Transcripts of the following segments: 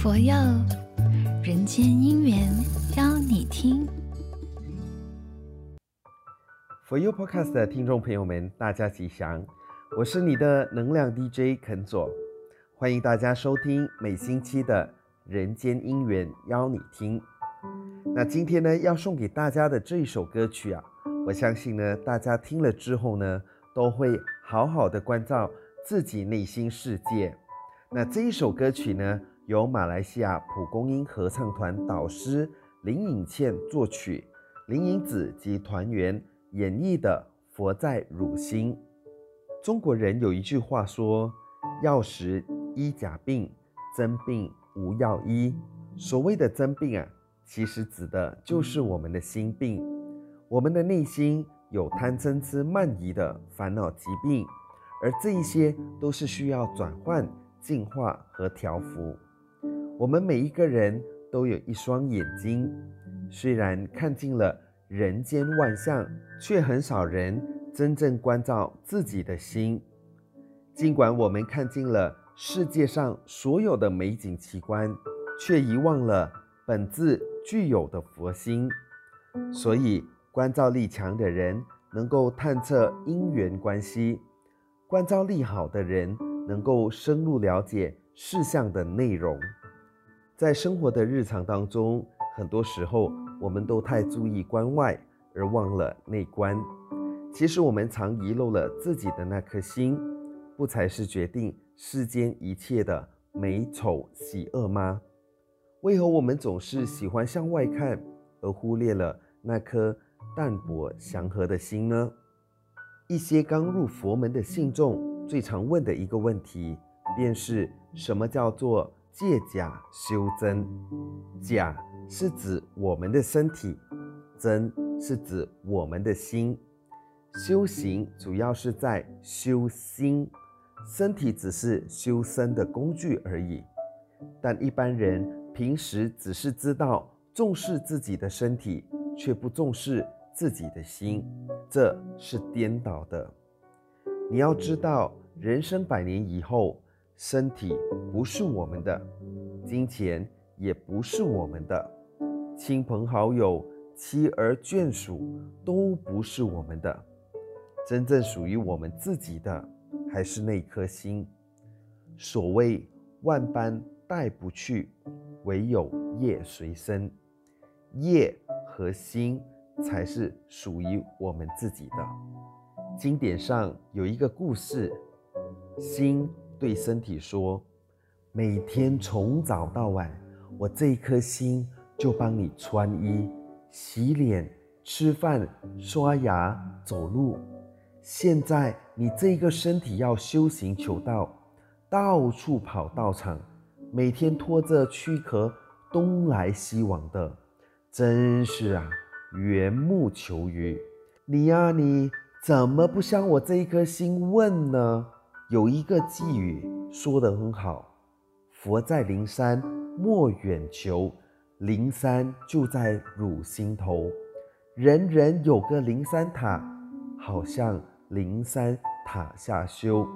佛佑人间姻缘邀你听。佛佑 Podcast 的听众朋友们，大家吉祥，我是你的能量 DJ 肯佐，欢迎大家收听每星期的人间姻缘邀你听。那今天呢，要送给大家的这一首歌曲啊，我相信呢，大家听了之后呢，都会好好的关照自己内心世界。那这一首歌曲呢，由马来西亚蒲公英合唱团导师林颖倩作曲，林颖子及团员演绎的《佛在汝心》。中国人有一句话说：“药食医假病，真病无药医。”所谓的真病啊，其实指的就是我们的心病，我们的内心有贪嗔痴慢疑的烦恼疾病，而这一些都是需要转换。净化和调伏。我们每一个人都有一双眼睛，虽然看尽了人间万象，却很少人真正关照自己的心。尽管我们看尽了世界上所有的美景奇观，却遗忘了本自具有的佛心。所以，观照力强的人能够探测因缘关系，观照力好的人。能够深入了解事项的内容，在生活的日常当中，很多时候我们都太注意关外，而忘了内观。其实我们常遗漏了自己的那颗心，不才是决定世间一切的美丑喜恶吗？为何我们总是喜欢向外看，而忽略了那颗淡泊祥和的心呢？一些刚入佛门的信众。最常问的一个问题，便是什么叫做借假修真？假是指我们的身体，真是指我们的心。修行主要是在修心，身体只是修身的工具而已。但一般人平时只是知道重视自己的身体，却不重视自己的心，这是颠倒的。你要知道，人生百年以后，身体不是我们的，金钱也不是我们的，亲朋好友、妻儿眷属都不是我们的。真正属于我们自己的，还是那颗心。所谓万般带不去，唯有业随身。业和心才是属于我们自己的。经典上有一个故事，心对身体说：“每天从早到晚，我这一颗心就帮你穿衣、洗脸、吃饭、刷牙、走路。现在你这个身体要修行求道，到处跑道场，每天拖着躯壳东来西往的，真是啊，缘木求鱼。你呀，你。”怎么不向我这一颗心问呢？有一个偈语说得很好：“佛在灵山莫远求，灵山就在汝心头。人人有个灵山塔，好像灵山塔下修。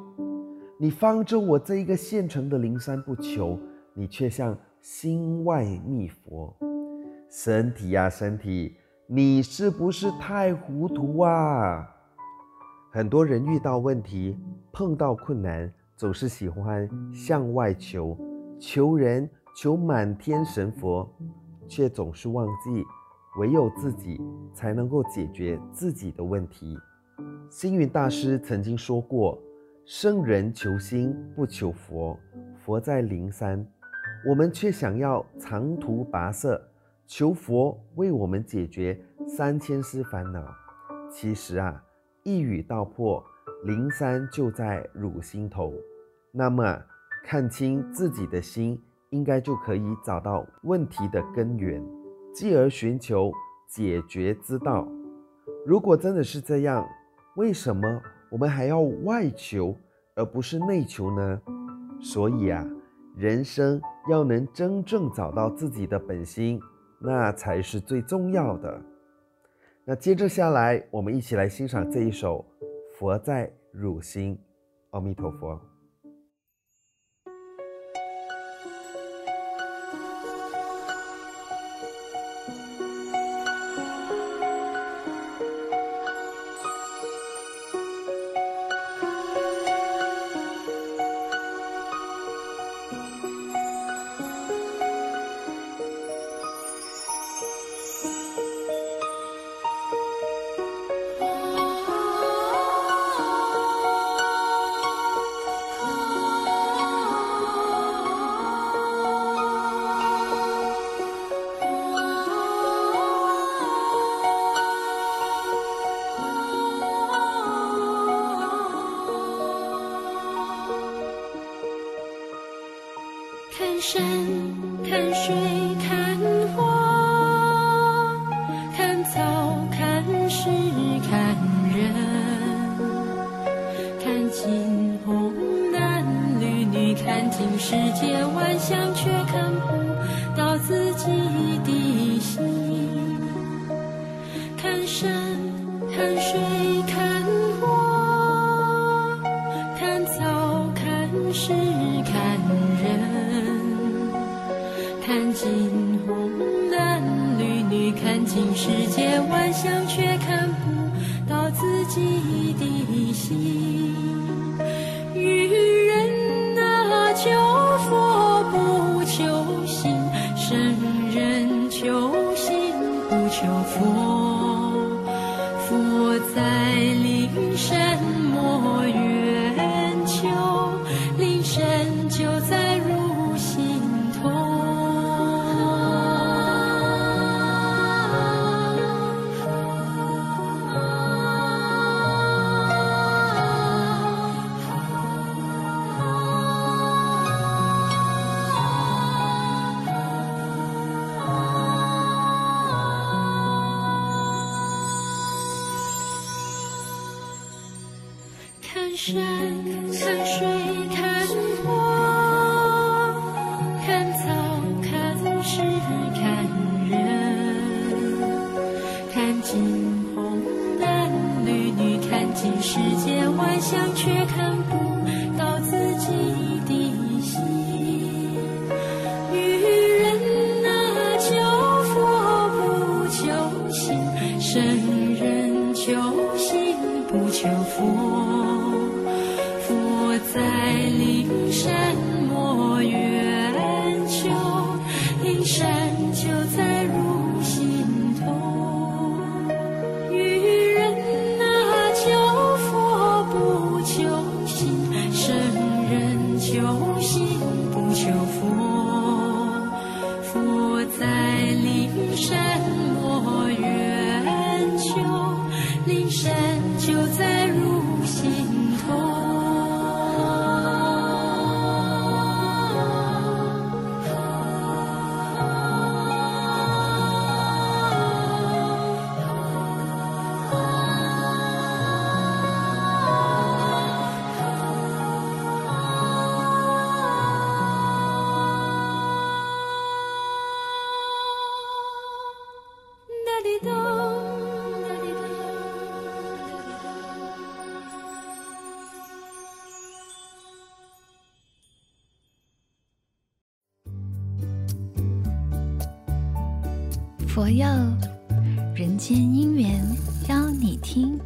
你放着我这一个现成的灵山不求，你却向心外觅佛。身体呀，身体，你是不是太糊涂啊？”很多人遇到问题、碰到困难，总是喜欢向外求，求人求满天神佛，却总是忘记唯有自己才能够解决自己的问题。星云大师曾经说过：“圣人求心不求佛，佛在灵山。”我们却想要长途跋涉，求佛为我们解决三千丝烦恼。其实啊。一语道破，灵山就在汝心头。那么，看清自己的心，应该就可以找到问题的根源，继而寻求解决之道。如果真的是这样，为什么我们还要外求，而不是内求呢？所以啊，人生要能真正找到自己的本心，那才是最重要的。那接着下来，我们一起来欣赏这一首《佛在汝心》。阿弥陀佛。山看水看花看草看石看人。看尽红男绿女看尽世间万象却看不到自己。就在入心陀。看山看水。山就在佛佑人间姻缘，邀你听。